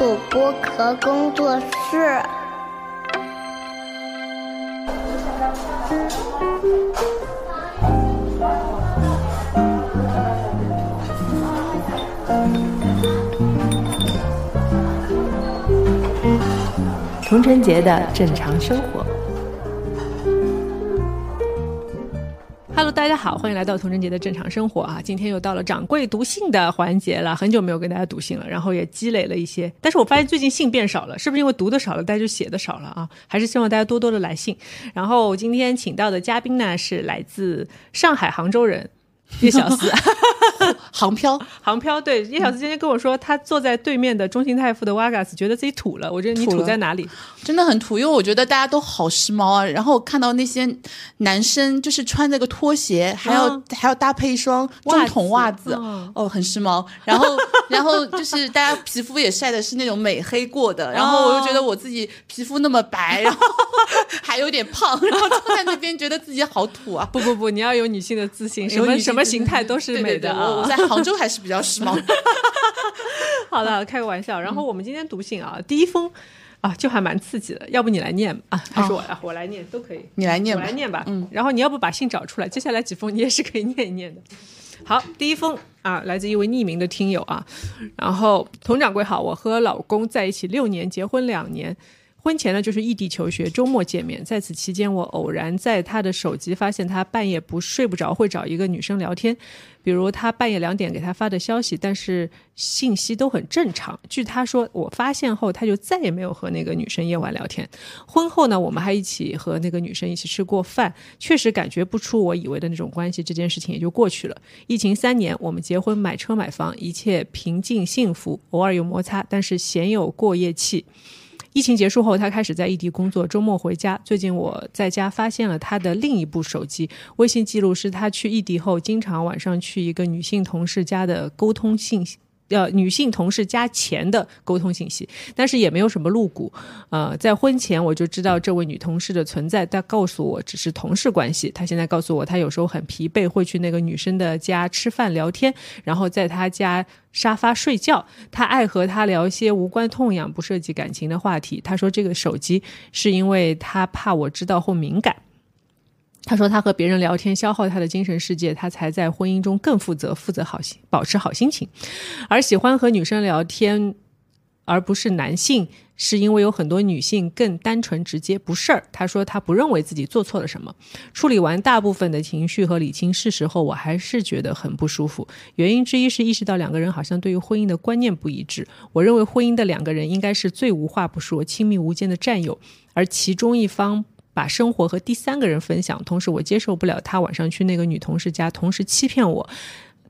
主播壳工作室。童春节的正常生活。Hello，大家好，欢迎来到童贞杰的正常生活啊！今天又到了掌柜读信的环节了，很久没有跟大家读信了，然后也积累了一些，但是我发现最近信变少了，是不是因为读的少了，大家就写的少了啊？还是希望大家多多的来信。然后今天请到的嘉宾呢是来自上海杭州人。叶小思，航漂，航漂。对，叶小思今天跟我说，他坐在对面的中心太傅的瓦 gas，，觉得自己土了。我觉得你土在哪里？真的很土，因为我觉得大家都好时髦啊。然后看到那些男生，就是穿那个拖鞋，还要还要搭配一双中筒袜子，哦，很时髦。然后，然后就是大家皮肤也晒的是那种美黑过的。然后我又觉得我自己皮肤那么白，然后 还有点胖，然后坐在那边觉得自己好土啊。不不不，你要有女性的自信，什么什么。形态都是美的啊！我在杭州还是比较时髦。好的，开个玩笑。然后我们今天读信啊，第一封啊，就还蛮刺激的。要不你来念啊？还是我来？我来念都可以。你来念，我来念吧。嗯。然后你要不把信找出来？接下来几封你也是可以念一念的。好，第一封啊，来自一位匿名的听友啊。然后，佟掌柜好，我和老公在一起六年，结婚两年。婚前呢，就是异地求学，周末见面。在此期间，我偶然在他的手机发现他半夜不睡不着，会找一个女生聊天，比如他半夜两点给他发的消息，但是信息都很正常。据他说，我发现后他就再也没有和那个女生夜晚聊天。婚后呢，我们还一起和那个女生一起吃过饭，确实感觉不出我以为的那种关系，这件事情也就过去了。疫情三年，我们结婚、买车、买房，一切平静幸福，偶尔有摩擦，但是鲜有过夜气。疫情结束后，他开始在异地工作，周末回家。最近我在家发现了他的另一部手机，微信记录是他去异地后，经常晚上去一个女性同事家的沟通信息。呃，女性同事加钱的沟通信息，但是也没有什么露骨。呃，在婚前我就知道这位女同事的存在，她告诉我只是同事关系。她现在告诉我，她有时候很疲惫，会去那个女生的家吃饭聊天，然后在她家沙发睡觉。她爱和她聊一些无关痛痒、不涉及感情的话题。她说这个手机是因为她怕我知道后敏感。他说他和别人聊天消耗他的精神世界，他才在婚姻中更负责，负责好心，保持好心情。而喜欢和女生聊天，而不是男性，是因为有很多女性更单纯直接，不事儿。他说他不认为自己做错了什么。处理完大部分的情绪和理清事实后，我还是觉得很不舒服。原因之一是意识到两个人好像对于婚姻的观念不一致。我认为婚姻的两个人应该是最无话不说、亲密无间的战友，而其中一方。把生活和第三个人分享，同时我接受不了他晚上去那个女同事家，同时欺骗我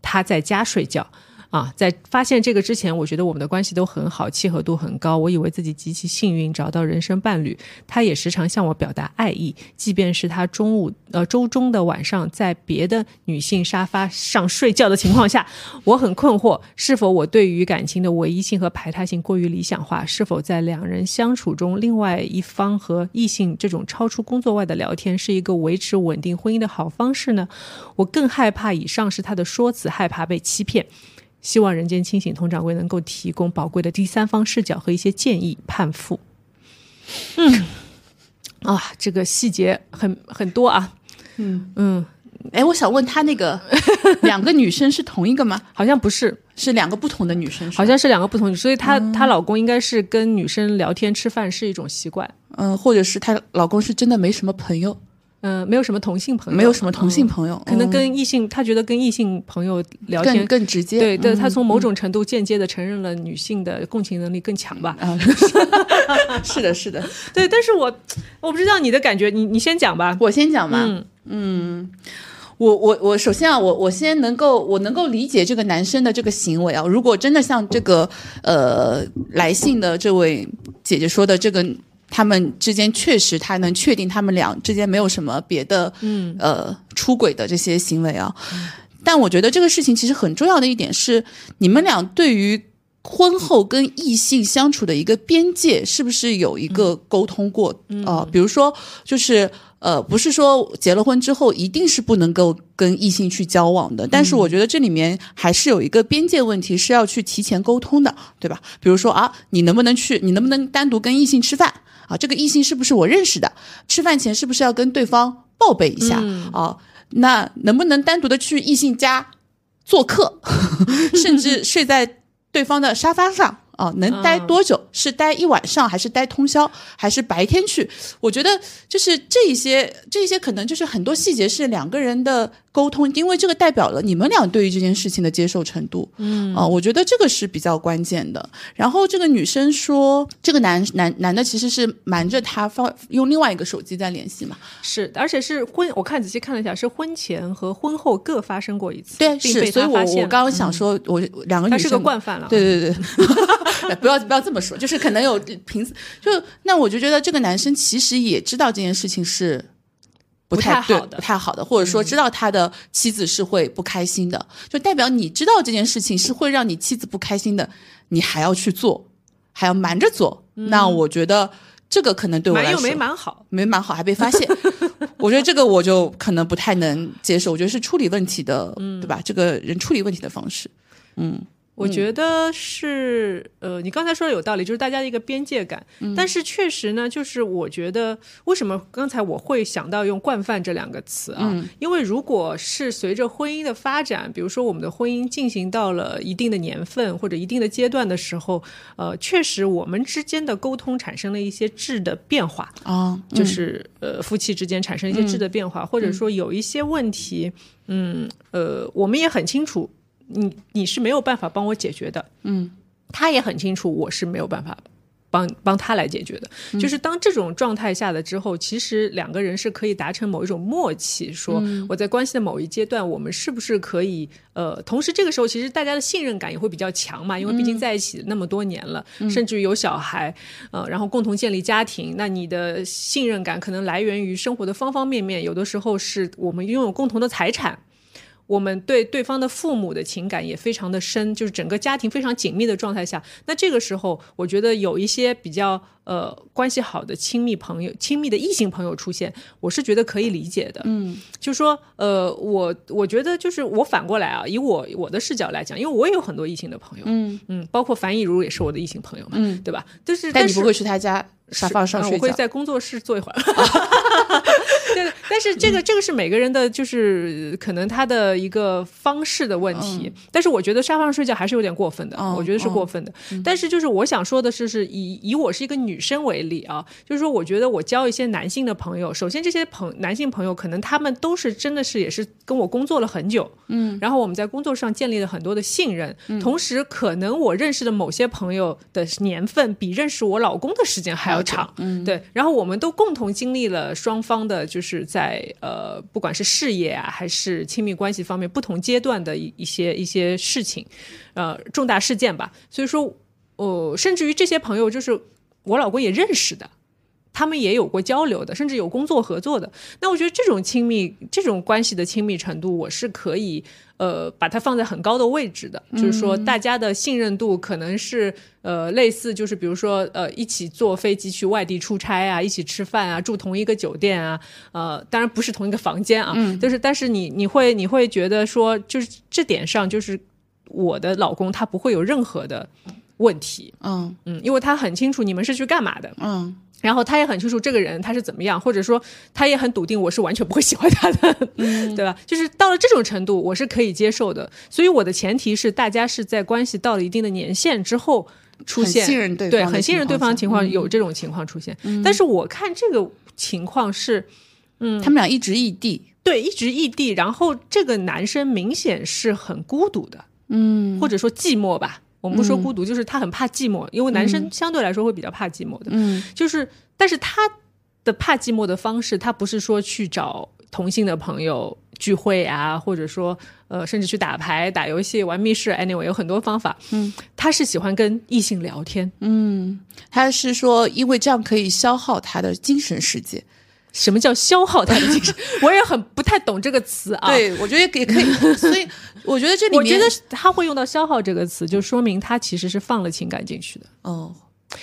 他在家睡觉。啊，在发现这个之前，我觉得我们的关系都很好，契合度很高。我以为自己极其幸运找到人生伴侣，他也时常向我表达爱意，即便是他中午呃周中的晚上在别的女性沙发上睡觉的情况下，我很困惑，是否我对于感情的唯一性和排他性过于理想化？是否在两人相处中，另外一方和异性这种超出工作外的聊天是一个维持稳定婚姻的好方式呢？我更害怕以上是他的说辞，害怕被欺骗。希望人间清醒佟掌柜能够提供宝贵的第三方视角和一些建议。判妇，嗯，啊，这个细节很很多啊，嗯。嗯，哎，我想问他那个 两个女生是同一个吗？好像不是，是两个不同的女生，好像是两个不同，所以她她老公应该是跟女生聊天吃饭是一种习惯，嗯，或者是她老公是真的没什么朋友。嗯，没有什么同性朋友，没有什么同性朋友，可能跟异性，他觉得跟异性朋友聊天更直接。对，对他从某种程度间接的承认了女性的共情能力更强吧。是的，是的，对。但是我我不知道你的感觉，你你先讲吧，我先讲吧。嗯嗯，我我我首先啊，我我先能够我能够理解这个男生的这个行为啊。如果真的像这个呃来信的这位姐姐说的这个。他们之间确实，他能确定他们俩之间没有什么别的，嗯，呃，出轨的这些行为啊。但我觉得这个事情其实很重要的一点是，你们俩对于婚后跟异性相处的一个边界，是不是有一个沟通过啊？比如说，就是呃，不是说结了婚之后一定是不能够跟异性去交往的，但是我觉得这里面还是有一个边界问题是要去提前沟通的，对吧？比如说啊，你能不能去，你能不能单独跟异性吃饭啊？这个异性是不是我认识的？吃饭前是不是要跟对方报备一下、啊？那能不能单独的去异性家做客，甚至 睡在对方的沙发上？啊，能待多久？是待一晚上，还是待通宵，还是白天去？我觉得就是这一些，这一些可能就是很多细节是两个人的沟通，因为这个代表了你们俩对于这件事情的接受程度。嗯啊，我觉得这个是比较关键的。然后这个女生说，这个男男男的其实是瞒着她放用另外一个手机在联系嘛。是，而且是婚，我看仔细看了一下，是婚前和婚后各发生过一次，对，是，所以我我刚刚想说，我两个女生他是个惯犯了。对对对，不要不要这么说，就是可能有 平，就那我就觉得这个男生其实也知道这件事情是不太好的。不太好的，或者说知道他的妻子是会不开心的，就代表你知道这件事情是会让你妻子不开心的，你还要去做，还要瞒着做，那我觉得这个可能对我来说瞒又没瞒好，没瞒好，还被发现。我觉得这个我就可能不太能接受，我觉得是处理问题的，对吧？这个人处理问题的方式，嗯，我觉得是，呃，你刚才说的有道理，就是大家的一个边界感。但是确实呢，就是我觉得为什么刚才我会想到用“惯犯”这两个词啊？因为如果是随着婚姻的发展，比如说我们的婚姻进行到了一定的年份或者一定的阶段的时候，呃，确实我们之间的沟通产生了一些质的变化。啊，就是呃夫妻之间产生一些质的变化，或者说有一些问题，嗯呃，我们也很清楚，你你是没有办法帮我解决的，嗯，他也很清楚我是没有办法。帮帮他来解决的，就是当这种状态下的之后，其实两个人是可以达成某一种默契，说我在关系的某一阶段，我们是不是可以呃，同时这个时候其实大家的信任感也会比较强嘛，因为毕竟在一起那么多年了，甚至于有小孩，呃，然后共同建立家庭，那你的信任感可能来源于生活的方方面面，有的时候是我们拥有共同的财产。我们对对方的父母的情感也非常的深，就是整个家庭非常紧密的状态下，那这个时候，我觉得有一些比较呃关系好的亲密朋友、亲密的异性朋友出现，我是觉得可以理解的。嗯，就说呃，我我觉得就是我反过来啊，以我我的视角来讲，因为我也有很多异性的朋友，嗯嗯，包括樊亦茹也是我的异性朋友嘛，嗯，对吧？就是是但你不会去他家沙发上嗯睡觉，我会在工作室坐一会儿。对，但是这个这个是每个人的，就是可能他的一个方式的问题。但是我觉得沙发上睡觉还是有点过分的，我觉得是过分的。但是就是我想说的是，是以以我是一个女生为例啊，就是说我觉得我交一些男性的朋友，首先这些朋男性朋友可能他们都是真的是也是跟我工作了很久，嗯，然后我们在工作上建立了很多的信任，同时可能我认识的某些朋友的年份比认识我老公的时间还要长，嗯，对，然后我们都共同经历了双方的，就是是在呃，不管是事业啊还是亲密关系方面不同阶段的一一些一些事情，呃，重大事件吧，所以说，呃，甚至于这些朋友就是我老公也认识的。他们也有过交流的，甚至有工作合作的。那我觉得这种亲密、这种关系的亲密程度，我是可以呃把它放在很高的位置的。就是说，大家的信任度可能是呃类似，就是比如说呃一起坐飞机去外地出差啊，一起吃饭啊，住同一个酒店啊，呃当然不是同一个房间啊，就是但是你你会你会觉得说，就是这点上，就是我的老公他不会有任何的问题，嗯嗯，因为他很清楚你们是去干嘛的，嗯然后他也很清楚这个人他是怎么样，或者说他也很笃定我是完全不会喜欢他的，对吧？就是到了这种程度，我是可以接受的。所以我的前提是大家是在关系到了一定的年限之后出现，信任对对，很信任对方的情况，有这种情况出现。但是我看这个情况是。嗯他们俩一直异地，对，一直异地，然后这个男生明显是很孤独的，嗯，或者说寂寞吧。我们不说孤独，就是他很怕寂寞，因为男生相对来说会比较怕寂寞的，嗯，就是，但是他的怕寂寞的方式，他不是说去找同性的朋友聚会啊，或者说呃，甚至去打牌、打游戏、玩密室，anyway 有很多方法，嗯，他是喜欢跟异性聊天，嗯他是说因为这样可以消耗他的精神世界。什么叫消耗他的精神？我也很不太懂这个词啊，对，我觉得也可以，所以我觉得这里面，我觉得他会用到“消耗”这个词，就说明他其实是放了情感进去的。哦，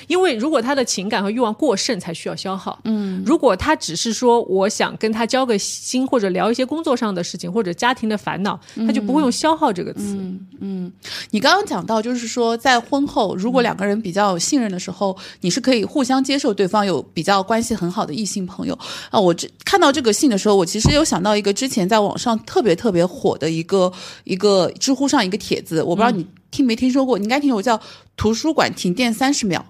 因为如果他的情感和欲望过剩，才需要消耗。嗯，如果他只是说我想跟他交个心，或者聊一些工作上的事情，或者家庭的烦恼，他就不会用消耗这个词。嗯你刚刚讲到，就是说在婚后，如果两个人比较有信任的时候，你是可以互相接受对方有比较关系很好的异性朋友啊。我这看到这个信的时候，我其实有想到一个之前在网上特别特别火的一个一个知乎上一个帖子，我不知道你听没听说过，你应该听说过，叫“图书馆停电三十秒”，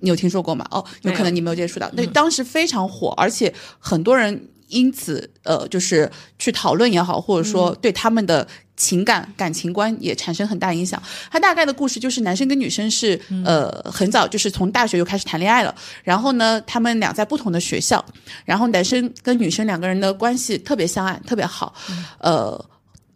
你有听说过吗？哦，有可能你没有接触到，那当时非常火，而且很多人因此呃，就是去讨论也好，或者说对他们的。情感感情观也产生很大影响。他大概的故事就是男生跟女生是呃很早就是从大学就开始谈恋爱了，然后呢他们俩在不同的学校，然后男生跟女生两个人的关系特别相爱，特别好，呃。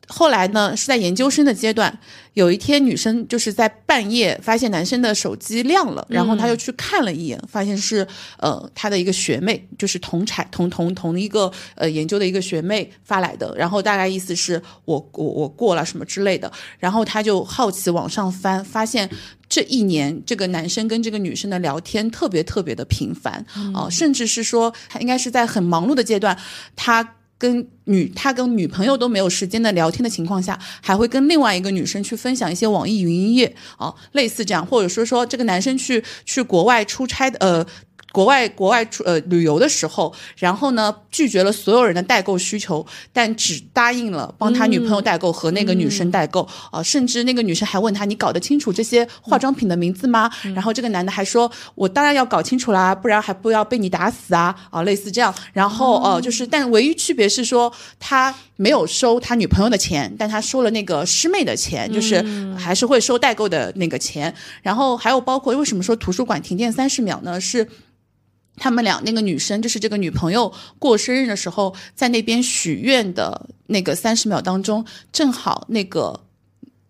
后来呢，是在研究生的阶段，有一天女生就是在半夜发现男生的手机亮了，然后她就去看了一眼，发现是呃她的一个学妹，就是同产同同同一个呃研究的一个学妹发来的，然后大概意思是我我我过了什么之类的，然后她就好奇往上翻，发现这一年这个男生跟这个女生的聊天特别特别的频繁啊，甚至是说他应该是在很忙碌的阶段，他。跟女他跟女朋友都没有时间的聊天的情况下，还会跟另外一个女生去分享一些网易云音乐啊，类似这样，或者说说这个男生去去国外出差的呃。国外国外出呃旅游的时候，然后呢拒绝了所有人的代购需求，但只答应了帮他女朋友代购和那个女生代购啊，甚至那个女生还问他你搞得清楚这些化妆品的名字吗？然后这个男的还说我当然要搞清楚啦，不然还不要被你打死啊啊，类似这样。然后哦就是，但唯一区别是说他没有收他女朋友的钱，但他收了那个师妹的钱，就是还是会收代购的那个钱。然后还有包括为什么说图书馆停电三十秒呢？是。他们俩那个女生，就是这个女朋友过生日的时候，在那边许愿的那个三十秒当中，正好那个，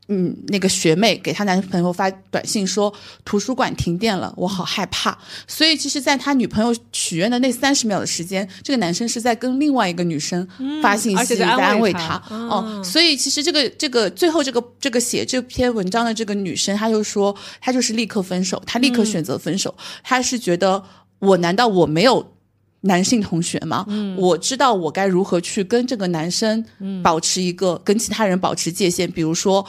嗯，那个学妹给她男朋友发短信说图书馆停电了，我好害怕。所以其实，在他女朋友许愿的那三十秒的时间，这个男生是在跟另外一个女生发信息，在安慰她。哦，所以其实这个这个最后这个这个写这篇文章的这个女生，她就说，她就是立刻分手，她立刻选择分手，她是觉得。我难道我没有男性同学吗？嗯，我知道我该如何去跟这个男生保持一个跟其他人保持界限，比如说。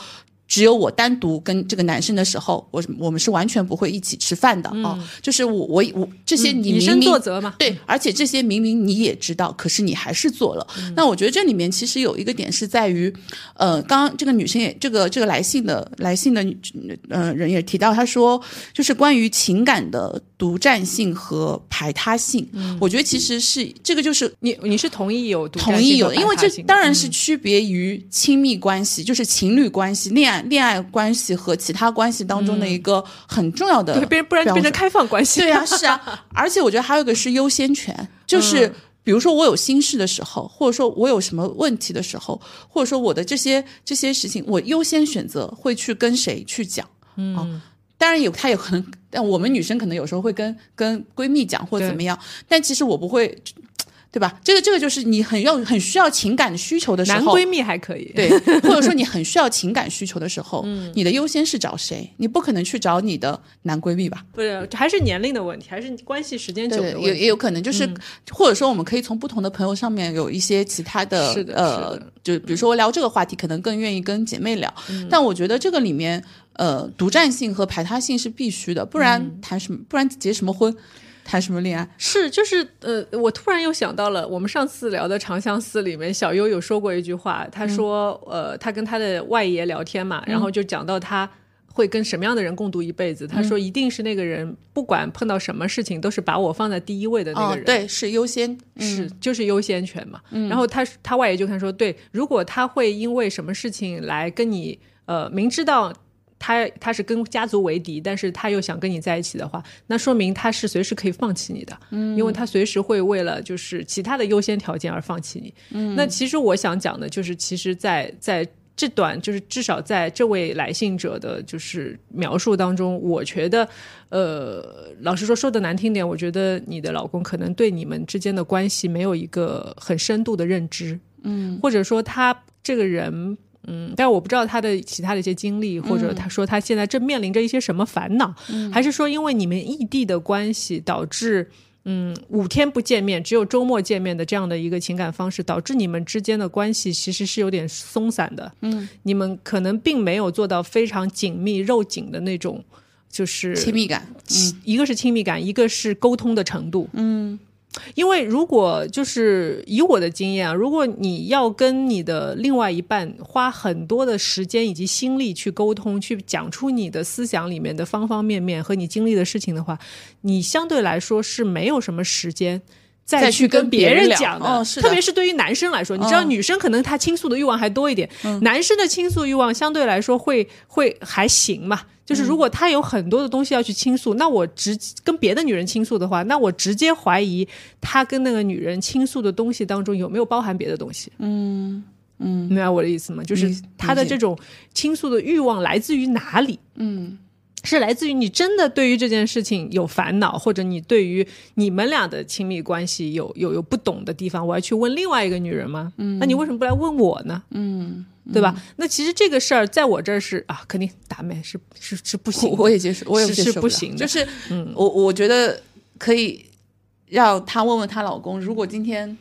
只有我单独跟这个男生的时候，我我们是完全不会一起吃饭的哦。就是我我我这些你明明对，而且这些明明你也知道，可是你还是做了。那我觉得这里面其实有一个点是在于，呃，刚刚这个女生也这个这个来信的来信的呃人也提到，她说就是关于情感的独占性和排他性。我觉得其实是这个就是你你是同意有同意有，因为这当然是区别于亲密关系，就是情侣关系恋爱。恋爱关系和其他关系当中的一个很重要的，对，不然变成开放关系。对呀，是啊。而且我觉得还有一个是优先权，就是比如说我有心事的时候，或者说我有什么问题的时候，或者说我的这些这些事情，我优先选择会去跟谁去讲。嗯，当然有，他有可能，但我们女生可能有时候会跟跟闺蜜讲或者怎么样，但其实我不会。对吧？这个这个就是你很要很需要情感需求的时候，男闺蜜还可以，对，或者说你很需要情感需求的时候，嗯，你的优先是找谁？你不可能去找你的男闺蜜吧？不是，还是年龄的问题，还是关系时间久的问题，也也有可能就是，或者说我们可以从不同的朋友上面有一些其他的，是的，呃，就比如说我聊这个话题，可能更愿意跟姐妹聊，但我觉得这个里面，呃，独占性和排他性是必须的，不然谈什么，不然结什么婚？谈什么恋爱？是，就是呃，我突然又想到了，我们上次聊的《长相思》里面，小优有说过一句话，他说，呃，他跟他的外爷聊天嘛，然后就讲到他会跟什么样的人共度一辈子。他说，一定是那个人，不管碰到什么事情，都是把我放在第一位的那个人。对，是优先，是就是优先权嘛。然后他他外爷就看说，对，如果他会因为什么事情来跟你，呃，明知道。他他是跟家族为敌，但是他又想跟你在一起的话，那说明他是随时可以放弃你的，嗯，因为他随时会为了就是其他的优先条件而放弃你。嗯，那其实我想讲的就是，其实在在这段就是至少在这位来信者的就是描述当中，我觉得，呃，老实说说的难听点，我觉得你的老公可能对你们之间的关系没有一个很深度的认知，嗯，或者说他这个人。嗯，但我不知道他的其他的一些经历，或者他说他现在正面临着一些什么烦恼，还是说因为你们异地的关系导致。嗯，五天不见面，只有周末见面的这样的一个情感方式，导致你们之间的关系其实是有点松散的。嗯，你们可能并没有做到非常紧密、肉紧的那种，就是亲密感。嗯，一个是亲密感，一个是沟通的程度。嗯。因为如果就是以我的经验啊，如果你要跟你的另外一半花很多的时间以及心力去沟通，去讲出你的思想里面的方方面面和你经历的事情的话，你相对来说是没有什么时间再去跟别人讲的。特别是对于男生来说，你知道女生可能她倾诉的欲望还多一点，男生的倾诉欲望相对来说会会还行嘛。就是如果他有很多的东西要去倾诉，那我直跟别的女人倾诉的话，那我直接怀疑他跟那个女人倾诉的东西当中有没有包含别的东西。嗯嗯，明白我的意思吗？就是他的这种倾诉的欲望来自于哪里？嗯。是来自于你真的对于这件事情有烦恼，或者你对于你们俩的亲密关系有有有不懂的地方，我要去问另外一个女人吗？嗯，那你为什么不来问我呢？嗯，对吧？那其实这个事儿在我这儿是啊，肯定打妹是是是不行，我也接受，我也是不行，就是，嗯我我觉得可以让她问问她老公，如果今天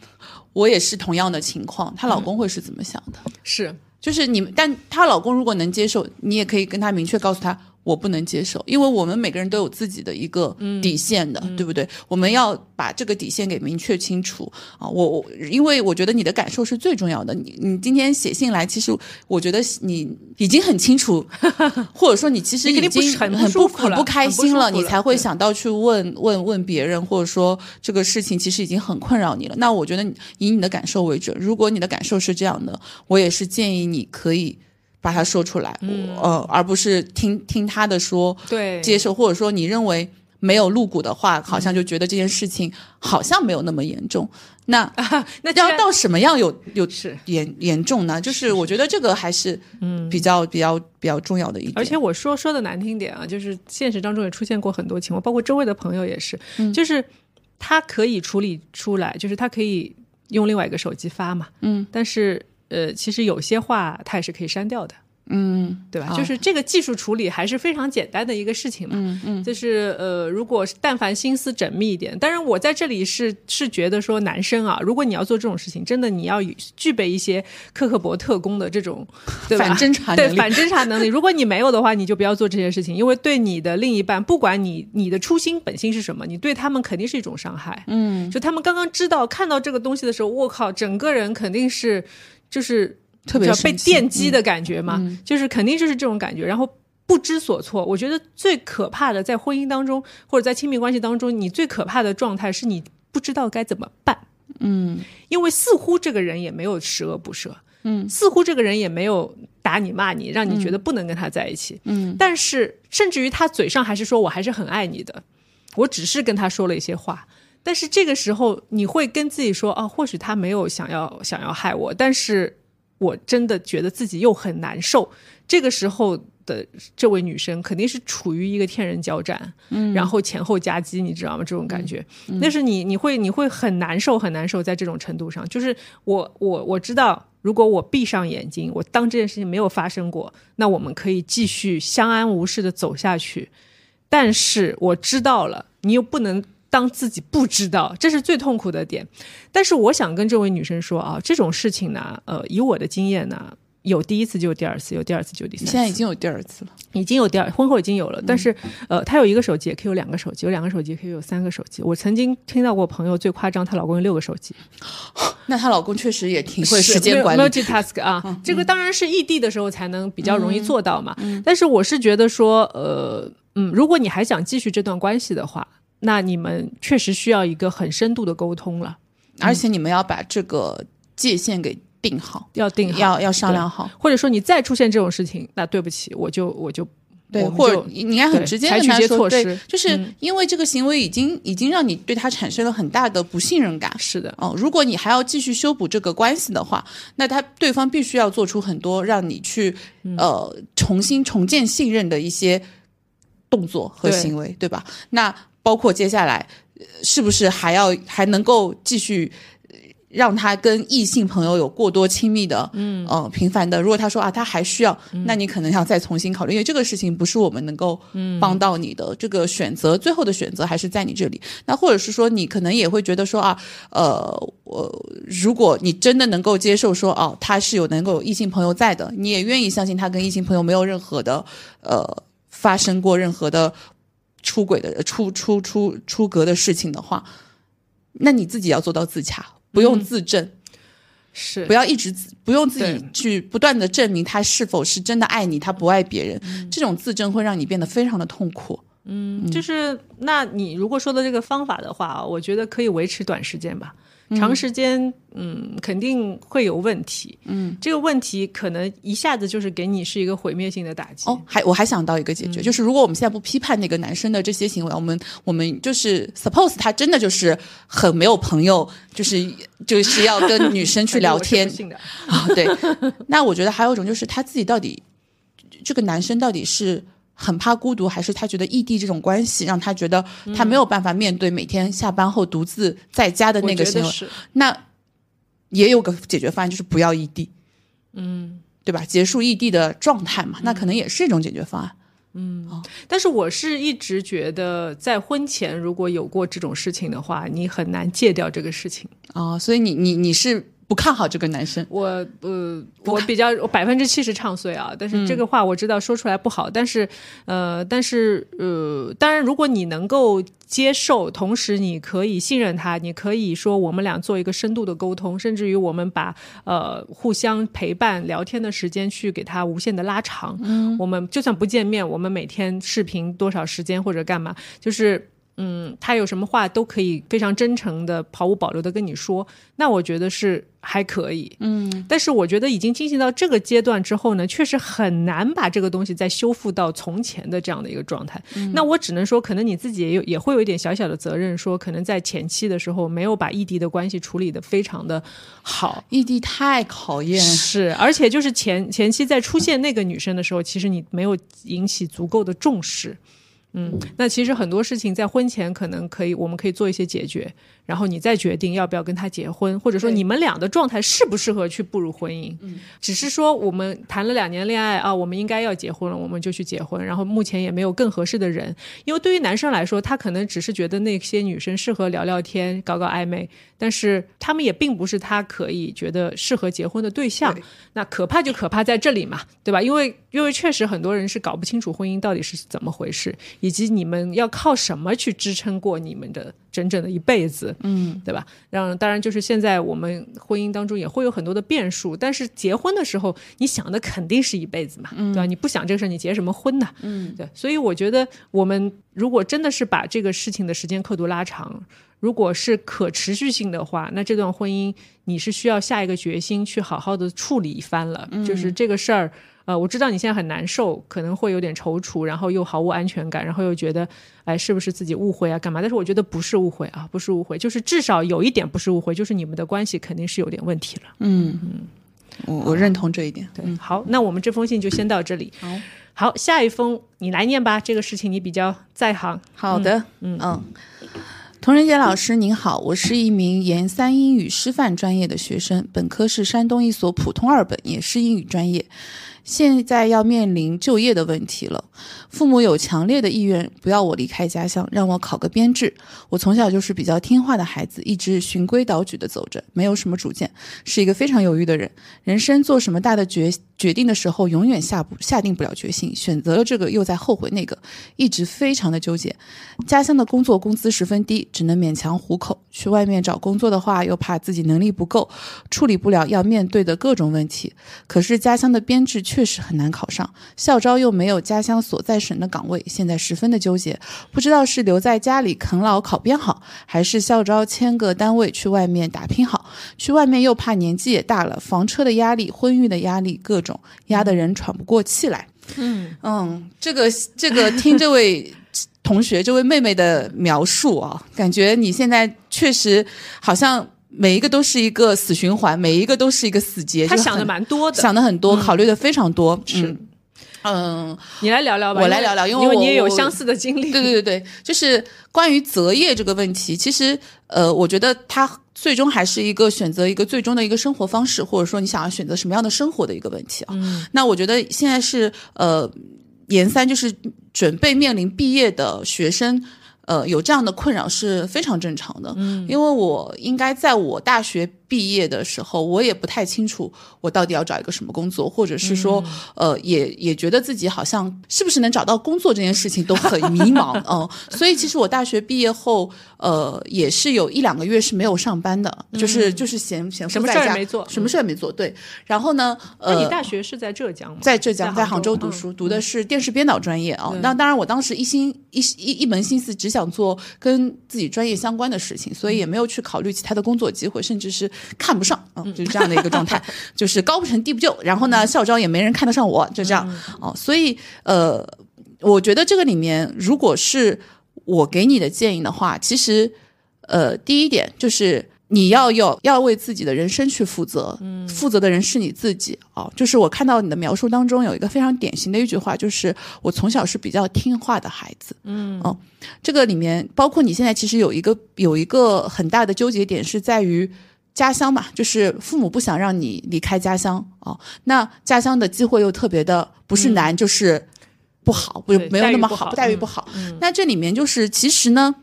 我也是同样的情况，她老公会是怎么想的？是，就是你们，但她老公如果能接受，你也可以跟她明确告诉他。我不能接受，因为我们每个人都有自己的一个底线的，对不对？我们要把这个底线给明确清楚啊！我我，因为我觉得你的感受是最重要的。你你今天写信来，其实我觉得你已经很清楚，或者说你其实已经很很不很不开心了，你才会想到去问问问别人，或者说这个事情其实已经很困扰你了。那我觉得以你的感受为准，如果你的感受是这样的，我也是建议你可以。把它说出来，呃，而不是听听他的说，对，接受或者说你认为没有露骨的话，好像就觉得这件事情好像没有那么严重。那 那要到什么样有有严严重呢？就是我觉得这个还是嗯比较比较比较重要的一点。而且我说说的难听点啊，就是现实当中也出现过很多情况，包括周围的朋友也是，就是他可以处理出来，就是他可以用另外一个手机发嘛，嗯，但是。呃，其实有些话它也是可以删掉的，嗯，对吧？就是这个技术处理还是非常简单的一个事情嘛，嗯嗯，就是呃，如果但凡心思缜密一点，当然我在这里是是觉得说男生啊，如果你要做这种事情，真的你要具备一些克克伯特工的这种 对反侦查 对反侦查能力。如果你没有的话，你就不要做这些事情，因为对你的另一半，不管你你的初心本心是什么，你对他们肯定是一种伤害。嗯，就他们刚刚知道看到这个东西的时候，我靠，整个人肯定是。就是特别被电击的感觉嘛，就是肯定就是这种感觉，然后不知所措。我觉得最可怕的，在婚姻当中或者在亲密关系当中，你最可怕的状态是你不知道该怎么办。嗯，因为似乎这个人也没有十恶不赦，嗯，似乎这个人也没有打你骂你，让你觉得不能跟他在一起。嗯，但是甚至于他嘴上还是说我还是很爱你的，我只是跟他说了一些话。但是这个时候，你会跟自己说：“哦，或许他没有想要想要害我，但是我真的觉得自己又很难受。”这个时候的这位女生肯定是处于一个天人交战，嗯，然后前后夹击，你知道吗？这种感觉，那是你你会你会很难受，很难受，在这种程度上，就是我我我知道，如果我闭上眼睛，我当这件事情没有发生过，那我们可以继续相安无事的走下去。但是我知道了，你又不能。当自己不知道，这是最痛苦的点。但是我想跟这位女生说啊，这种事情呢，呃，以我的经验呢，有第一次就有第二次，有第二次就有第三次。现在已经有第二次了，已经有第二，婚后已经有了。但是，呃，她有一个手机，也可以有两个手机；有两个手机也，可以有三个手机。我曾经听到过朋友最夸张，她老公有六个手机。那她老公确实也挺 会时间管理，multitask 啊。这个当然是异地的时候才能比较容易做到嘛。但是我是觉得说，呃，嗯，如果你还想继续这段关系的话。那你们确实需要一个很深度的沟通了，而且你们要把这个界限给定好，要定好，要要商量好，或者说你再出现这种事情，那对不起，我就我就对，或者你应该很直接采取一些措施，就是因为这个行为已经已经让你对他产生了很大的不信任感。是的，哦，如果你还要继续修补这个关系的话，那他对方必须要做出很多让你去呃重新重建信任的一些动作和行为，对吧？那。包括接下来，是不是还要还能够继续让他跟异性朋友有过多亲密的，嗯呃频繁的。如果他说啊他还需要，那你可能要再重新考虑，因为这个事情不是我们能够帮到你的。这个选择最后的选择还是在你这里。那或者是说你可能也会觉得说啊，呃我如果你真的能够接受说哦、他是有能够有异性朋友在的，你也愿意相信他跟异性朋友没有任何的呃发生过任何的出轨的出出出出格的事情的话，那你自己要做到自洽，不用自证，是。不要一直自不用自己去不断的证明他是否是真的爱你，他不爱别人，这种自证会让你变得非常的痛苦。嗯就是，那你如果说的这个方法的话啊，我觉得可以维持短时间吧。嗯长时间，嗯，肯定会有问题。嗯，这个问题可能一下子就是给你是一个毁灭性的打击。哦，还我还想到一个解决，就是如果我们现在不批判那个男生的这些行为，我们我们就是 suppose 他真的就是很没有朋友，就是就是要跟女生去聊天 啊，对。那我觉得还有一种就是他自己到底这个男生到底是。很怕孤独，还是他觉得异地这种关系让他觉得他没有办法面对每天下班后独自在家的那个行为？那也有个解决方案，就是不要异地，嗯，对吧？结束异地的状态嘛，那可能也是一种解决方案。嗯但是我是一直觉得，在婚前如果有过这种事情的话，你很难戒掉这个事情。哦，所以你你你是不看好这个男生？我呃，我比较我百分之七十唱衰啊，但是这个话我知道说出来不好，但是呃，但是呃，当然如果你能够接受，同时你可以信任他，你可以说我们俩做一个深度的沟通，甚至于我们把呃互相陪伴聊天的时间去给他无限的拉长。嗯，我们就算不见面，我们每天视频多少时间或者干嘛，就是。嗯，他有什么话都可以非常真诚的、毫无保留的跟你说，那我觉得是还可以。嗯，但是我觉得已经进行到这个阶段之后呢，确实很难把这个东西再修复到从前的这样的一个状态。那我只能说，可能你自己也有也会有一点小小的责任，说可能在前期的时候没有把异地的关系处理的非常的好。异地太考验，是，而且就是前前期在出现那个女生的时候，其实你没有引起足够的重视。嗯，那其实很多事情在婚前可能可以，我们可以做一些解决，然后你再决定要不要跟他结婚，或者说你们俩的状态适不适合去步入婚姻。嗯，只是说我们谈了两年恋爱啊，我们应该要结婚了，我们就去结婚，然后目前也没有更合适的人，因为对于男生来说，他可能只是觉得那些女生适合聊聊天、搞搞暧昧，但是他们也并不是他可以觉得适合结婚的对象。对。那可怕就可怕在这里嘛，对吧？因为因为确实很多人是搞不清楚婚姻到底是怎么回事，以及你们要靠什么去支撑过你们的整整的一辈子，嗯，对吧？让当然就是现在我们婚姻当中也会有很多的变数，但是结婚的时候你想的肯定是一辈子嘛，对吧？你不想这个事儿，你结什么婚呢？嗯，对，所以我觉得我们如果真的是把这个事情的时间刻度拉长。如果是可持续性的话，那这段婚姻你是需要下一个决心去好好的处理一番了。就是这个事儿，呃，我知道你现在很难受，可能会有点踌躇，然后又毫无安全感，然后又觉得，哎，是不是自己误会啊，干嘛？但是我觉得不是误会啊，不是误会，就是至少有一点不是误会，就是你们的关系肯定是有点问题了。嗯嗯我我认同这一点。对，好，那我们这封信就先到这里。好，好，下一封你来念吧，这个事情你比较在行。好的，嗯童仁杰老师您好，我是一名研三英语师范专业的学生，本科是山东一所普通二本，也是英语专业。现在要面临就业的问题了，父母有强烈的意愿不要我离开家乡，让我考个编制。我从小就是比较听话的孩子，一直循规蹈矩的走着，没有什么主见，是一个非常犹豫的人。人生做什么大的决决定的时候，永远下不下定不了决心，选择了这个又在后悔那个，一直非常的纠结。家乡的工作工资十分低，只能勉强糊口。去外面找工作的话，又怕自己能力不够，处理不了要面对的各种问题。可是家乡的编制却确实很难考上，校招又没有家乡所在省的岗位，现在十分的纠结，不知道是留在家里啃老考编好，还是校招签个单位去外面打拼好。去外面又怕年纪也大了，房车的压力、婚育的压力，各种压得人喘不过气来。嗯嗯，这个这个听这位。同学，这位妹妹的描述啊，感觉你现在确实好像每一个都是一个死循环，每一个都是一个死结。他想的蛮多的，想的很多，考虑的非常多。是嗯嗯，你来聊聊吧，我来聊聊因为因为你也有相似的经历。对对对对，就是关于择业这个问题，其实呃，我觉得它最终还是一个选择一个最终的一个生活方式，或者说你想要选择什么样的生活的一个问题啊。嗯那我觉得现在是呃，研三就是准备面临毕业的学生。呃，有这样的困扰是非常正常的，嗯，因为我应该在我大学毕业的时候，我也不太清楚我到底要找一个什么工作，或者是说，呃，也也觉得自己好像是不是能找到工作这件事情都很迷茫，嗯，所以其实我大学毕业后，呃，也是有一两个月是没有上班的，就是就是闲闲什么事儿也没做什么事儿也没做，对，然后呢，呃，那你大学是在浙江吗？在浙江，在在杭州读嗯书，读的是电视编导专业啊。那当然，我当时一心一一一门心思只想做跟自己专业相关的事情，所以也没有去考虑其他的工作机会，甚至是看不上，嗯，就是这样的一个状态，就是高不成低不就。然后呢，校招也没人看得上我，就这样哦。所以呃，我觉得这个里面，如果是我给你的建议的话，其实呃，第一点就是你要有要为自己的人生去负责，嗯，负责的人是你自己哦。就是我看到你的描述当中有一个非常典型的一句话，就是我从小是比较听话的孩子，嗯，哦，这个里面包括你现在其实有一个有一个很大的纠结点是在于。家乡嘛，就是父母不想让你离开家乡哦。那家乡的机会又特别的不是难、就是不好，不没有那么好，待遇不好嗯待遇不好。那这里面就是其实呢，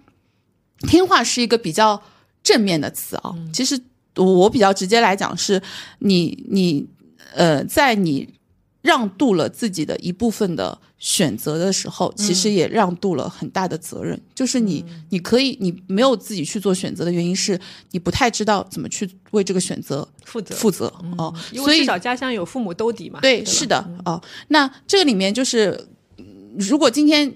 听话是一个比较正面的词啊。其实我比较直接来讲是，你你呃，在你让渡了自己的一部分的选择的时候，其实也让渡了很大的责任。就是你你可以你没有自己去做选择的原因是你不太知道怎么去为这个选择负责，负责哦，因所以为至少家乡有父母兜底嘛。对，吧是的哦。那这个里面就是，嗯如果今天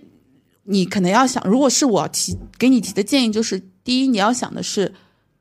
你可能要想，如果是我提给你提的建议，就是第一，你要想的是。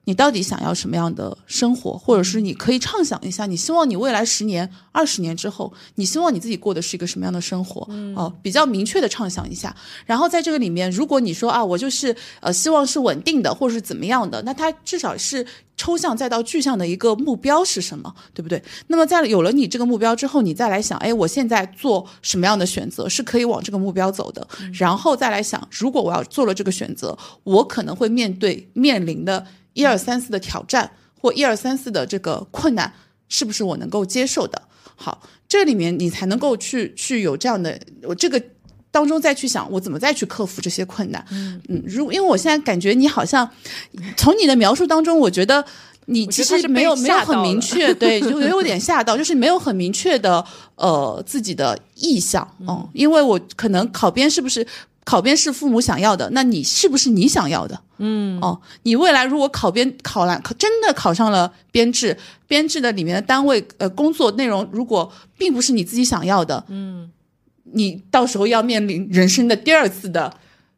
你到底想要什么样的生活，或者是你可以畅想一下，你希望你未来十年、二十年之后，你希望你自己过的是一个什么样的生活？哦，比较明确的畅想一下。然后在这个里面，如果你说啊，我就是呃希望是稳定的，或者是怎么样的，那它至少是抽象再到具象的一个目标是什么，对不对？那么在有了你这个目标之后，你再来想，哎，我现在做什么样的选择是可以往这个目标走的，然后再来想，如果我要做了这个选择，我可能会面对面临的一二三四的挑战或一二三四的这个困难，是不是我能够接受的？好，这里面你才能够去去有这样的我这个。当中再去想我怎么再去克服这些困难，嗯如因为我现在感觉你好像从你的描述当中，我觉得你其我觉得他是实没有没有很明确，对，就有点吓到，就是没有很明确的呃自己的意向，嗯，因为我可能考编是不是考编是父母想要的，那你是不是你想要的？嗯，哦，你未来如果考编考了，考真的考上了编制，编制的里面的单位呃工作内容如果并不是你自己想要的，嗯，你到时候要面临人生的第二次的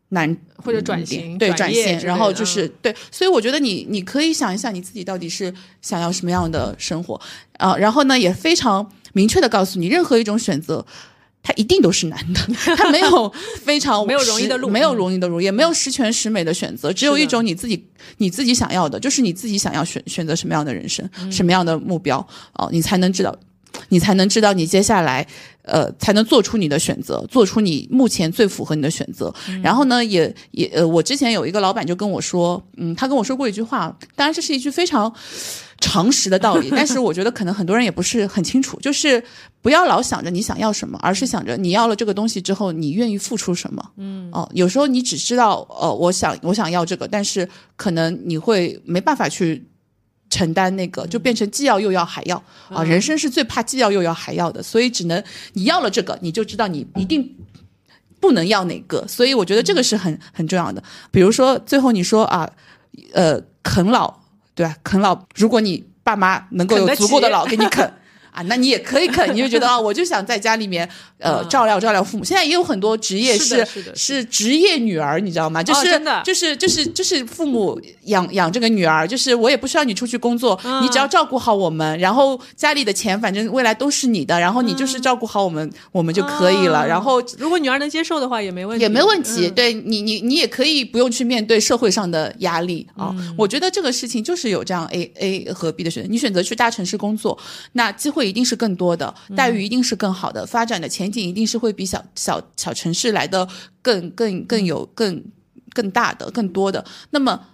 难或者转型对转型，然后就是、对，所以我觉得你你可以想一下你自己到底是想要什么样的生活啊、然后呢也非常明确的告诉你，任何一种选择。它一定都是男的，他没有非常 没有容易的路。没有容易的路，也没有十全十美的选择，只有一种你自己你自己想要的，就是你自己想要选选择什么样的人生，嗯。什么样的目标哦，你才能知道，你才能知道你接下来呃才能做出你的选择，做出你目前最符合你的选择。嗯然后呢，也也呃，我之前有一个老板就跟我说，嗯，他跟我说过一句话，当然这是一句非常常识的道理，但是我觉得可能很多人也不是很清楚，就是不要老想着你想要什么，而是想着你要了这个东西之后，你愿意付出什么。嗯，哦，有时候你只知道，呃，我想我想要这个，但是可能你会没办法去。承担那个就变成既要又要还要啊，人生是最怕既要又要还要的，所以只能你要了这个，你就知道你一定不能要哪个，所以我觉得这个是很很重要的。比如说最后你说啊，呃，啃老，对吧？啃老，如果你爸妈能够有足够的老给你啃。啊，那你也可以啃，你就觉得啊，我就想在家里面呃嗯。照料照料父母。现在也有很多职业是的是职业女儿，你知道吗？就是、真的。就是就是就是父母养养这个女儿，就是我也不需要你出去工作，嗯。你只要照顾好我们，然后家里的钱反正未来都是你的，然后你就是照顾好我们，我们就可以了。嗯。然后如果女儿能接受的话，也没问题，也没问题，嗯。对你，你你也可以不用去面对社会上的压力啊、嗯。我觉得这个事情就是有这样 A A 和 B 的选择，你选择去大城市工作，那机会会一定是更多的，待遇一定是更好的，发展的前景一定是会比小小小城市来的更更更有更更大的更多的。那么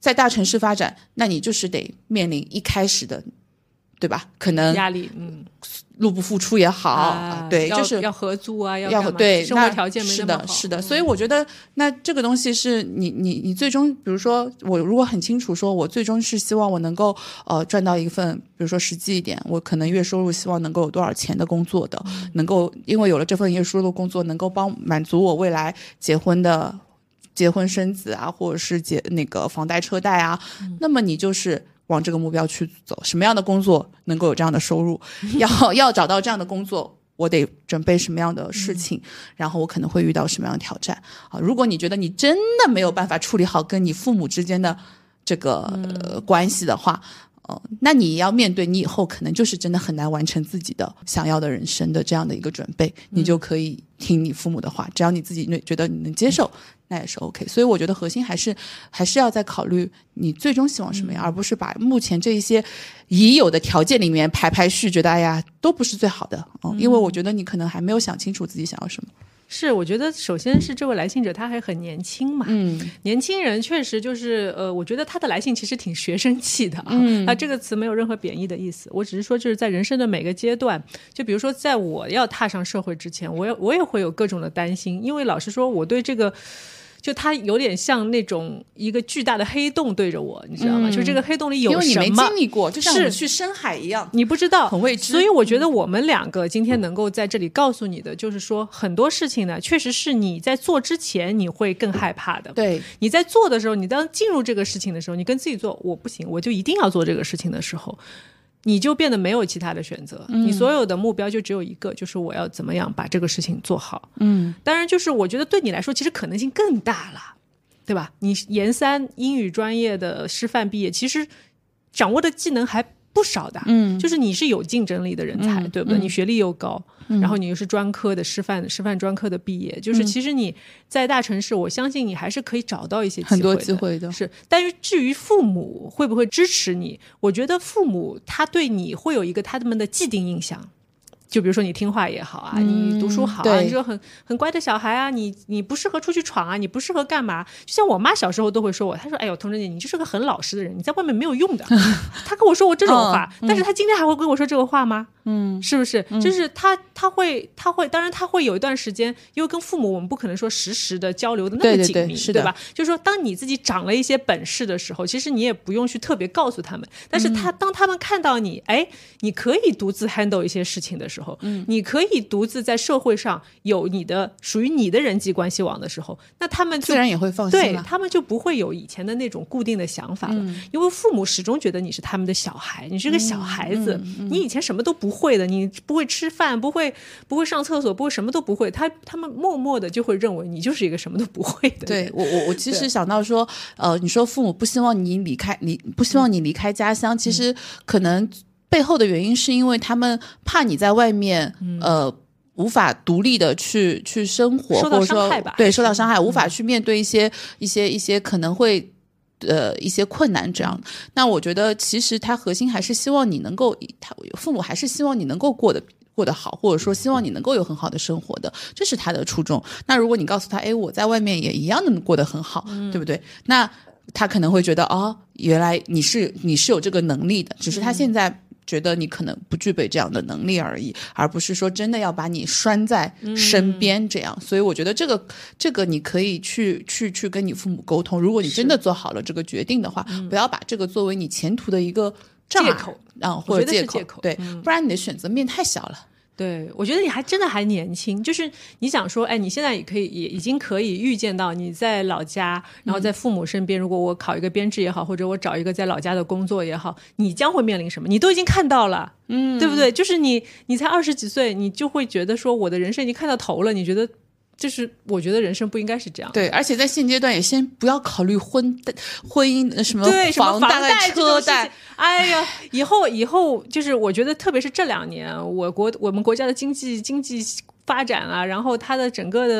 在大城市发展，那你就是得面临一开始的，对吧？可能压力，嗯，入不敷出也好，啊对，就是要合租啊，要对，生活条件没是的，那么好，是的，嗯所以我觉得那这个东西是你你你最终，比如说我如果很清楚说，我最终是希望我能够呃赚到一份，比如说实际一点，我可能月收入希望能够有多少钱的工作的，嗯能够因为有了这份月收入工作，能够帮满足我未来结婚的。结婚生子啊，或者是结那个房贷车贷啊，嗯那么你就是往这个目标去走。什么样的工作能够有这样的收入？要 要找到这样的工作，我得准备什么样的事情，然后我可能会遇到什么样的挑战啊？如果你觉得你真的没有办法处理好跟你父母之间的这个、呃关系的话，哦、那你要面对你以后可能就是真的很难完成自己的想要的人生的这样的一个准备，你就可以听你父母的话，只要你自己觉得你能接受。那也是 OK，所以我觉得核心还是还是要在考虑你最终希望什么样，而不是把目前这一些已有的条件里面排排序，觉得哎呀都不是最好的，嗯，因为我觉得你可能还没有想清楚自己想要什么。是，我觉得首先是这位来信者他还很年轻嘛，嗯，年轻人确实就是呃，我觉得他的来信其实挺学生气的啊。嗯 那这个词没有任何贬义的意思，我只是说就是在人生的每个阶段，就比如说在我要踏上社会之前，我也我也会有各种的担心，因为老实说，我对这个。就它有点像那种一个巨大的黑洞对着我，你知道吗？就这个黑洞里有嗯因为你没什么？经，历过，就像去深海一样。你不知道，很未知。所以我觉得我们两个今天能够在这里告诉你的，就是说很多事情呢，确实是你在做之前你会更害怕的。对，你在做的时候，你当进入这个事情的时候，你跟自己做，我不行，我就一定要做这个事情的时候，你就变得没有其他的选择，嗯你所有的目标就只有一个，就是我要怎么样把这个事情做好。嗯，当然，就是我觉得对你来说，其实可能性更大了，对吧？你研三英语专业的师范毕业，其实掌握的技能还不少的，嗯就是你是有竞争力的人才，嗯对不对？嗯你学历又高，然后你又是专科的师范师范专科的毕业，就是其实你在大城市，我相信你还是可以找到一些很多机会的。是，但是至于父母会不会支持你，我觉得父母他对你会有一个他们的既定印象。就比如说你听话也好啊，你读书好啊，对你是个很很乖的小孩啊，你你不适合出去闯啊，你不适合干嘛？就像我妈小时候都会说我，她说：“哎呦，童真姐，你就是个很老实的人，你在外面没有用的。”她跟我说过这种话，但是她今天还会跟我说这个话吗？嗯，是不是？就是她她会她会，当然她会有一段时间，因为跟父母我们不可能说实时的交流的那么紧密，对吧？就是说，当你自己长了一些本事的时候，其实你也不用去特别告诉他们。但是他、当他们看到你，哎，你可以独自 handle 一些事情的时候，嗯，你可以独自在社会上有你的属于你的人际关系网的时候，那他们自然也会放心对。他们就不会有以前的那种固定的想法了，嗯因为父母始终觉得你是他们的小孩，你是个小孩子，嗯你以前什么都不会的，你不会吃饭，不会不会上厕所，不会什么都不会，他他们默默的就会认为你就是一个什么都不会的人。对我，我我其实想到说，呃，你说父母不希望你离开，离不希望你离开家乡，其嗯实可能背后的原因是因为他们怕你在外面，呃。无法独立的去去生活，嗯受到或者说伤害吧对受到伤害，无法去面对一些、一些一些可能会呃一些困难这样。嗯那我觉得其实他核心还是希望你能够，他父母还是希望你能够过得。过得好，或者说希望你能够有很好的生活的，这是他的初衷。那如果你告诉他，哎，我在外面也一样能过得很好，对不对？那他可能会觉得，哦，原来你是你是有这个能力的，只是他现在觉得你可能不具备这样的能力而已，而不是说真的要把你拴在身边这样。所以我觉得这个这个你可以去去去跟你父母沟通，如果你真的做好了这个决定的话，不要把这个作为你前途的一个障碍借口。啊，我或者借口对，不然你的选择面太小了。对，我觉得你还真的还年轻，就是你想说，哎，你现在也可以，也已经可以预见到你在老家，然后在父母身边，如果我考一个编制也好，或者我找一个在老家的工作也好，你将会面临什么？你都已经看到了，嗯，对不对？就是你，你才二十几岁，你就会觉得说，我的人生已经看到头了，你觉得？就是我觉得人生不应该是这样，对，而且在现阶段也先不要考虑婚婚姻什么对，什么房房贷车贷，哎呀，以后以后就是我觉得，特别是这两年，我国我们国家的经济经济。发展啊，然后它的整个的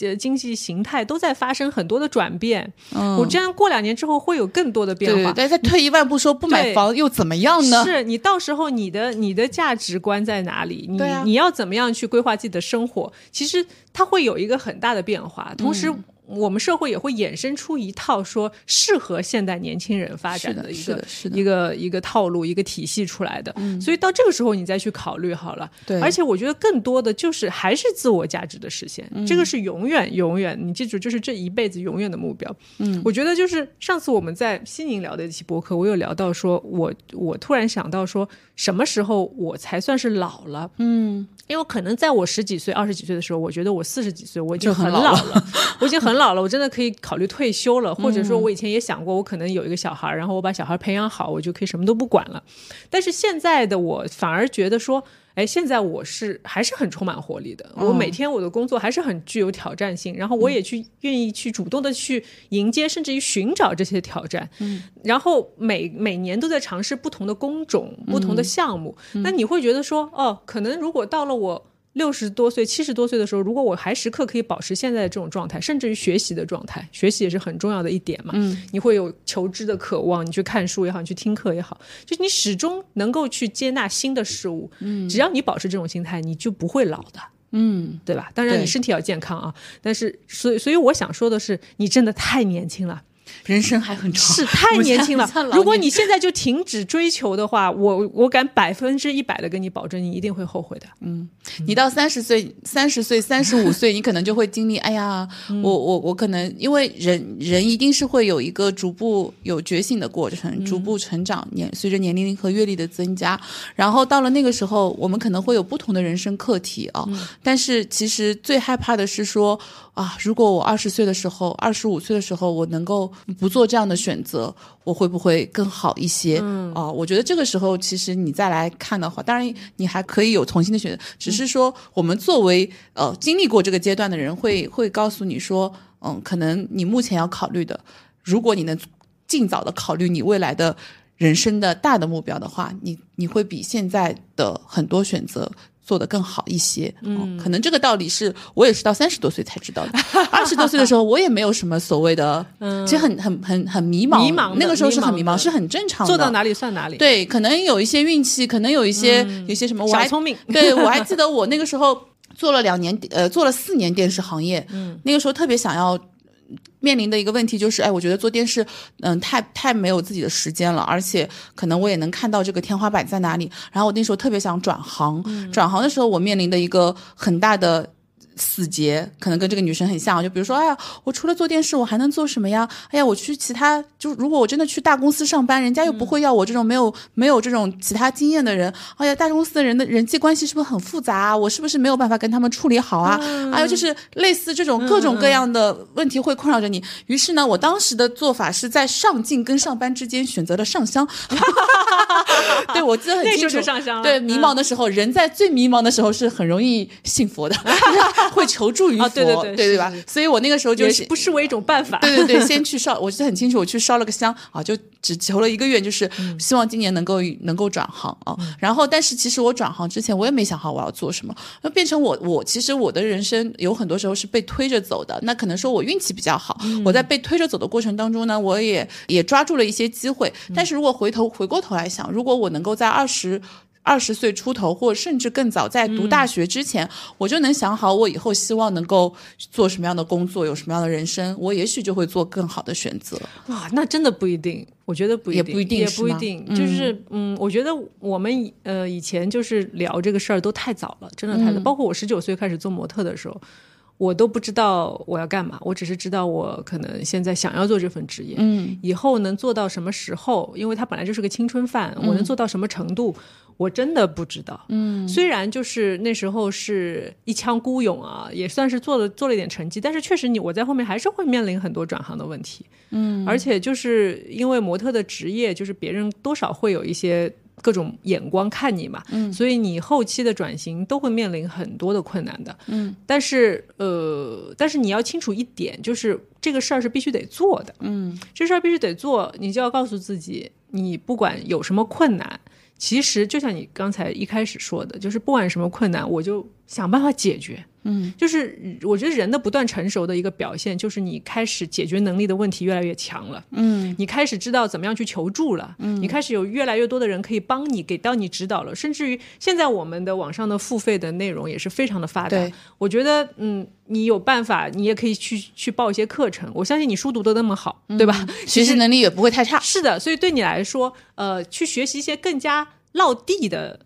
呃经济形态都在发生很多的转变。嗯我这样过两年之后会有更多的变化。对对，再退一万步说，不买房又怎么样呢？是你到时候你的你的价值观在哪里？你、啊你要怎么样去规划自己的生活？其实它会有一个很大的变化，同时。嗯我们社会也会衍生出一套说适合现代年轻人发展的一个一个一个套路一个体系出来的，所以到这个时候你再去考虑好了。对而且我觉得更多的就是还是自我价值的实现，嗯这个是永远永远，你记住，就是这一辈子永远的目标。嗯，我觉得就是上次我们在西宁聊的一期博客，我有聊到说，我我突然想到说，什么时候我才算是老了？嗯。因为可能在我十几岁、二十几岁的时候，我觉得我四十几岁，我已经很老了我已经很老了，我真的可以考虑退休了，或者说我以前也想过，我可能有一个小孩，然后我把小孩培养好，我就可以什么都不管了。但是现在的我反而觉得说，哎，现在我是还是很充满活力的，我每天我的工作还是很具有挑战性，然后我也去愿意去主动的去迎接，甚至于寻找这些挑战，嗯，然后每每年都在尝试不同的工种、不同的项目，那你会觉得说，哦，可能如果到了我。六十多岁、七十多岁的时候，如果我还时刻可以保持现在的这种状态，甚至于学习的状态，学习也是很重要的一点嘛。嗯，你会有求知的渴望，你去看书也好，你去听课也好，就是你始终能够去接纳新的事物。嗯，只要你保持这种心态，你就不会老的。嗯，对吧？当然你身体要健康啊，但是所以所以我想说的是，你真的太年轻了。人生还很长，是太年轻了。如果你现在就停止追求的话，我我敢百分之一百的跟你保证，你一定会后悔的。嗯你到三十岁、三十岁、三十五岁，你可能就会经历，哎呀，嗯。我我我可能因为人人一定是会有一个逐步有觉醒的过程，嗯。逐步成长，年随着年龄和阅历的增加，然后到了那个时候，我们可能会有不同的人生课题啊。嗯。但是其实最害怕的是说啊，如果我二十岁的时候、二十五岁的时候，我能够不做这样的选择，我会不会更好一些？嗯啊，我觉得这个时候其实你再来看的话，当然你还可以有重新的选择，只是说我们作为呃经历过这个阶段的人会，会告诉你说，嗯，可能你目前要考虑的，如果你能尽早的考虑你未来的人生的大的目标的话，你你会比现在的很多选择。做得更好一些，嗯、可能这个道理是我也是到三十多岁才知道的。二十多岁的时候，我也没有什么所谓的，其实很很很很迷茫，迷茫那个时候是很迷茫，迷茫是很正常的。做到哪里算哪里。对，可能有一些运气，可能有一些、有一些什么，我还小聪明 对我还记得我那个时候做了两年，呃，做了四年电视行业，嗯，那个时候特别想要。面临的一个问题就是，哎，我觉得做电视，嗯，太太没有自己的时间了，而且可能我也能看到这个天花板在哪里。然后我那时候特别想转行，转行的时候我面临的一个很大的。死结可能跟这个女生很像，就比如说，哎呀，我除了做电视，我还能做什么呀？哎呀，我去其他，就如果我真的去大公司上班，人家又不会要我这种没有没有这种其他经验的人。哎呀，大公司的人的人际关系是不是很复杂啊？我是不是没有办法跟他们处理好啊？还有就是类似这种各种各样的问题会困扰着你。于是呢，我当时的做法是在上进跟上班之间选择了上香。对，我记得很清楚。就上香对，嗯迷茫的时候，人在最迷茫的时候是很容易信佛的，会求助于佛，啊对对对对吧？所以我那个时候就是不失为一种办法。对对对，先去烧，我记得很清楚，我去烧了个香啊，就只求了一个愿，就是希望今年能够能够转行啊。然后，但是其实我转行之前，我也没想好我要做什么，那变成我我其实我的人生有很多时候是被推着走的。那可能说我运气比较好，我在被推着走的过程当中呢，我也也抓住了一些机会。但是如果回头回过头来想，如果我能够在二十。二十岁出头，或甚至更早，在读大学之前，我就能想好我以后希望能够做什么样的工作，有什么样的人生，我也许就会做更好的选择。哇，那真的不一定，我觉得不一定，也不一定也不一定。就是嗯，我觉得我们呃以前就是聊这个事儿都太早了，真的太早。包括我十九岁开始做模特的时候。我都不知道我要干嘛，我只是知道我可能现在想要做这份职业，嗯，以后能做到什么时候，因为它本来就是个青春饭，我能做到什么程度，我真的不知道，嗯，虽然就是那时候是一腔孤勇啊，也算是做了做了一点成绩，但是确实你我在后面还是会面临很多转行的问题，嗯，而且就是因为模特的职业，就是别人多少会有一些。各种眼光看你嘛，嗯，所以你后期的转型都会面临很多的困难的，嗯，但是呃，但是你要清楚一点，就是这个事儿是必须得做的，嗯，这事儿必须得做，你就要告诉自己，你不管有什么困难，其实就像你刚才一开始说的，就是不管什么困难，我就想办法解决。嗯，就是我觉得人的不断成熟的一个表现，就是你开始解决能力的问题越来越强了。嗯，你开始知道怎么样去求助了。嗯，你开始有越来越多的人可以帮你，给到你指导了。甚至于现在我们的网上的付费的内容也是非常的发达对。我觉得，嗯，你有办法，你也可以去去报一些课程。我相信你书读的那么好，对吧？学习能力也不会太差。是的，所以对你来说，呃，去学习一些更加落地的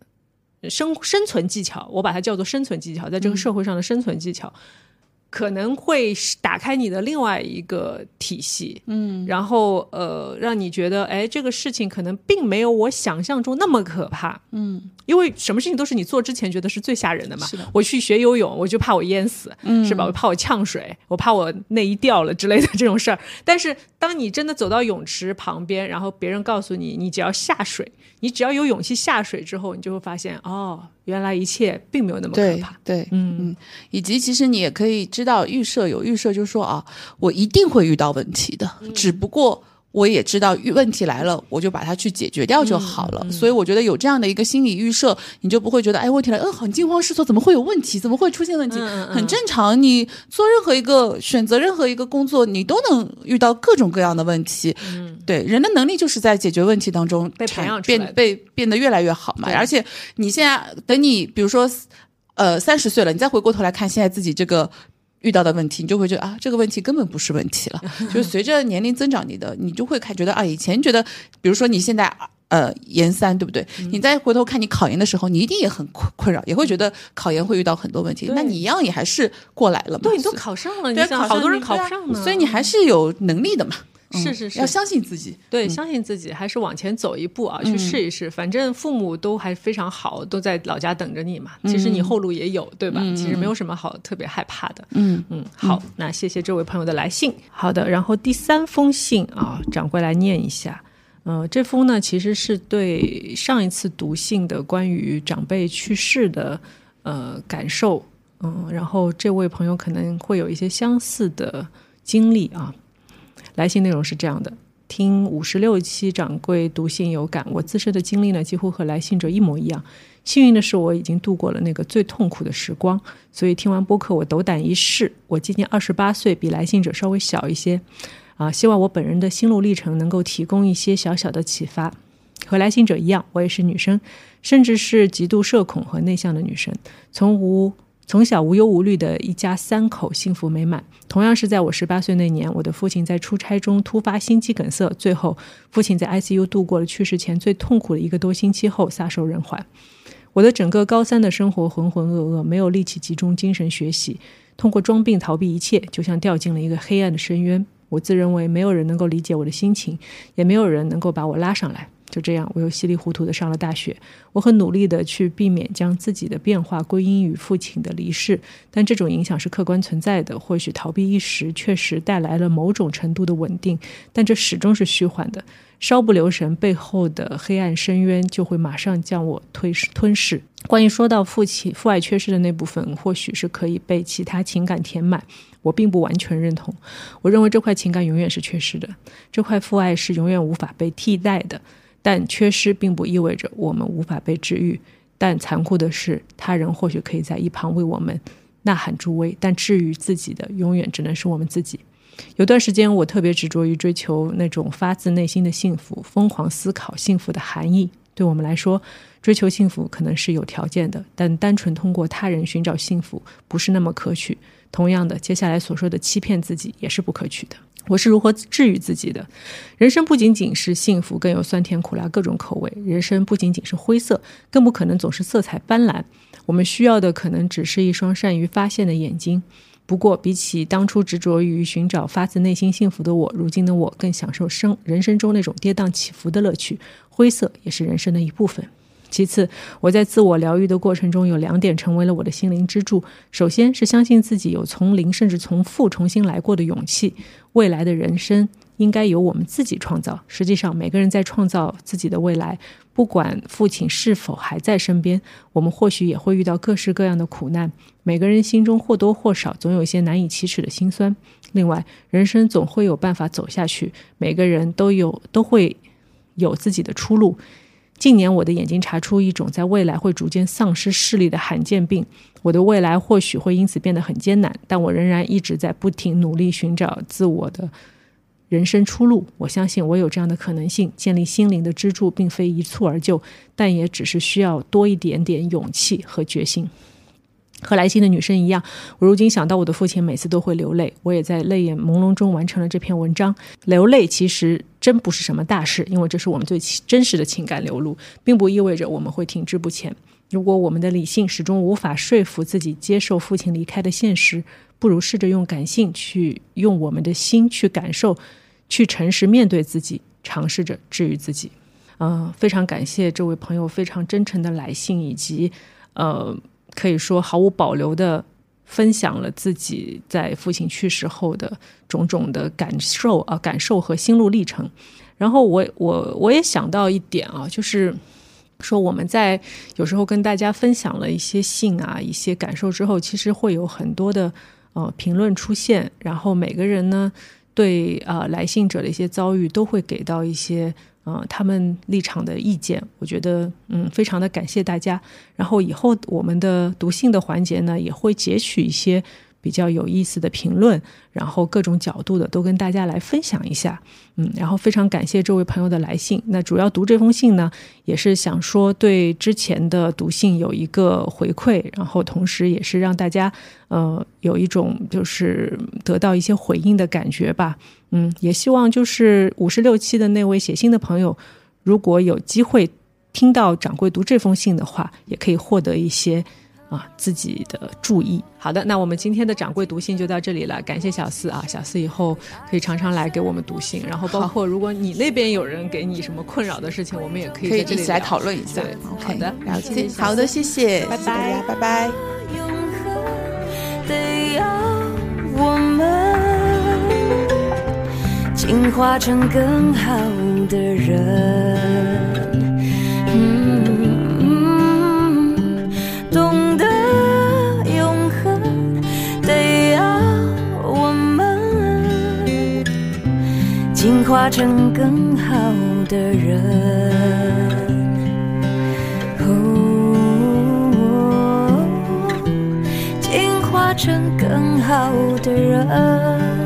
生生存技巧，我把它叫做生存技巧，在这个社会上的生存技巧，可能会打开你的另外一个体系，嗯，然后呃，让你觉得，哎，这个事情可能并没有我想象中那么可怕，嗯，因为什么事情都是你做之前觉得是最吓人的嘛，是的。我去学游泳，我就怕我淹死，嗯。是吧？我怕我呛水，我怕我内衣掉了之类的这种事儿。但是当你真的走到泳池旁边，然后别人告诉你，你只要下水，你只要有勇气下水之后，你就会发现，哦，原来一切并没有那么可怕。对，嗯嗯，以及其实你也可以知道预设有预设，就是说啊，我一定会遇到问题的，只不过。我也知道遇问题来了，我就把它去解决掉就好了。所以我觉得有这样的一个心理预设，你就不会觉得哎问题来，嗯，很惊慌失措，怎么会有问题？怎么会出现问题？很正常。你做任何一个选择，任何一个工作，你都能遇到各种各样的问题。对，人的能力就是在解决问题当中被培养出来变被变得越来越好嘛。而且你现在等你比如说呃三十岁了，你再回过头来看现在自己这个。遇到的问题，你就会觉得啊，这个问题根本不是问题了。就是随着年龄增长，你的你就会看觉得啊，以前觉得，比如说你现在呃研三，对不对？嗯你再回头看你考研的时候，你一定也很困困扰，也会觉得考研会遇到很多问题。那你一样也还是过来了嘛？对，你都考上了，好多人考不上呢，所以你还是有能力的嘛。嗯是是是要相信自己。对，相信自己，还是往前走一步啊，去试一试。反正父母都还非常好，都在老家等着你嘛。其实你后路也有，对吧？其实没有什么好特别害怕的。嗯嗯，好，那谢谢这位朋友的来信。好的，然后第三封信啊，掌柜来念一下。呃，这封呢其实是对上一次读信的关于长辈去世的呃感受，嗯，然后这位朋友可能会有一些相似的经历啊。来信内容是这样的：听五十六期掌柜读信有感，我自身的经历呢几乎和来信者一模一样。幸运的是，我已经度过了那个最痛苦的时光，所以听完播客，我斗胆一试。我今年二十八岁，比来信者稍微小一些，啊，希望我本人的心路历程能够提供一些小小的启发。和来信者一样，我也是女生，甚至是极度社恐和内向的女生。从无从小无忧无虑的一家三口，幸福美满。同样是在我十八岁那年，我的父亲在出差中突发心肌梗塞，最后父亲在 ICU 度过了去世前最痛苦的一个多星期后撒手人寰。我的整个高三的生活浑浑噩噩，没有力气集中精神学习，通过装病逃避一切，就像掉进了一个黑暗的深渊。我自认为没有人能够理解我的心情，也没有人能够把我拉上来。就这样，我又稀里糊涂的上了大学。我很努力的去避免将自己的变化归因于父亲的离世，但这种影响是客观存在的。或许逃避一时，确实带来了某种程度的稳定，但这始终是虚幻的。稍不留神，背后的黑暗深渊就会马上将我推吞噬。关于说到父亲父爱缺失的那部分，或许是可以被其他情感填满，我并不完全认同。我认为这块情感永远是缺失的，这块父爱是永远无法被替代的。但缺失并不意味着我们无法被治愈。但残酷的是，他人或许可以在一旁为我们呐喊助威，但治愈自己的永远只能是我们自己。有段时间，我特别执着于追求那种发自内心的幸福，疯狂思考幸福的含义。对我们来说，追求幸福可能是有条件的，但单纯通过他人寻找幸福不是那么可取。同样的，接下来所说的欺骗自己也是不可取的。我是如何治愈自己的？人生不仅仅是幸福，更有酸甜苦辣各种口味。人生不仅仅是灰色，更不可能总是色彩斑斓。我们需要的可能只是一双善于发现的眼睛。不过，比起当初执着于寻找发自内心幸福的我，如今的我更享受生人生中那种跌宕起伏的乐趣。灰色也是人生的一部分。其次，我在自我疗愈的过程中有两点成为了我的心灵支柱。首先是相信自己有从零甚至从负重新来过的勇气。未来的人生应该由我们自己创造。实际上，每个人在创造自己的未来。不管父亲是否还在身边，我们或许也会遇到各式各样的苦难。每个人心中或多或少总有一些难以启齿的心酸。另外，人生总会有办法走下去。每个人都有都会有自己的出路。近年我的眼睛查出一种在未来会逐渐丧失视力的罕见病，我的未来或许会因此变得很艰难，但我仍然一直在不停努力寻找自我的人生出路。我相信我有这样的可能性。建立心灵的支柱并非一蹴而就，但也只是需要多一点点勇气和决心。和来信的女生一样，我如今想到我的父亲，每次都会流泪。我也在泪眼朦胧中完成了这篇文章。流泪其实真不是什么大事，因为这是我们最真实的情感流露，并不意味着我们会停滞不前。如果我们的理性始终无法说服自己接受父亲离开的现实，不如试着用感性去用我们的心去感受，去诚实面对自己，尝试着治愈自己。嗯，非常感谢这位朋友非常真诚的来信，以及呃。可以说毫无保留的分享了自己在父亲去世后的种种的感受啊，感受和心路历程。然后我我我也想到一点啊，就是说我们在有时候跟大家分享了一些信啊、一些感受之后，其实会有很多的呃评论出现，然后每个人呢对啊来信者的一些遭遇都会给到一些。呃，他们立场的意见，我觉得嗯，非常的感谢大家。然后以后我们的读信的环节呢，也会截取一些。比较有意思的评论，然后各种角度的都跟大家来分享一下，嗯，然后非常感谢这位朋友的来信。那主要读这封信呢，也是想说对之前的读信有一个回馈，然后同时也是让大家呃有一种就是得到一些回应的感觉吧，嗯，也希望就是五十六期的那位写信的朋友，如果有机会听到掌柜读这封信的话，也可以获得一些。啊，自己的注意。好的，那我们今天的掌柜读信就到这里了。感谢小四啊，小四以后可以常常来给我们读信。然后包括如果你那边有人给你什么困扰的事情，我们也可以可以一起来讨论一下。对，好的，了解。好的，谢谢，拜拜，拜拜。进化成更好的人。懂得永恒，对呀，我们进化成更好的人，进化成更好的人。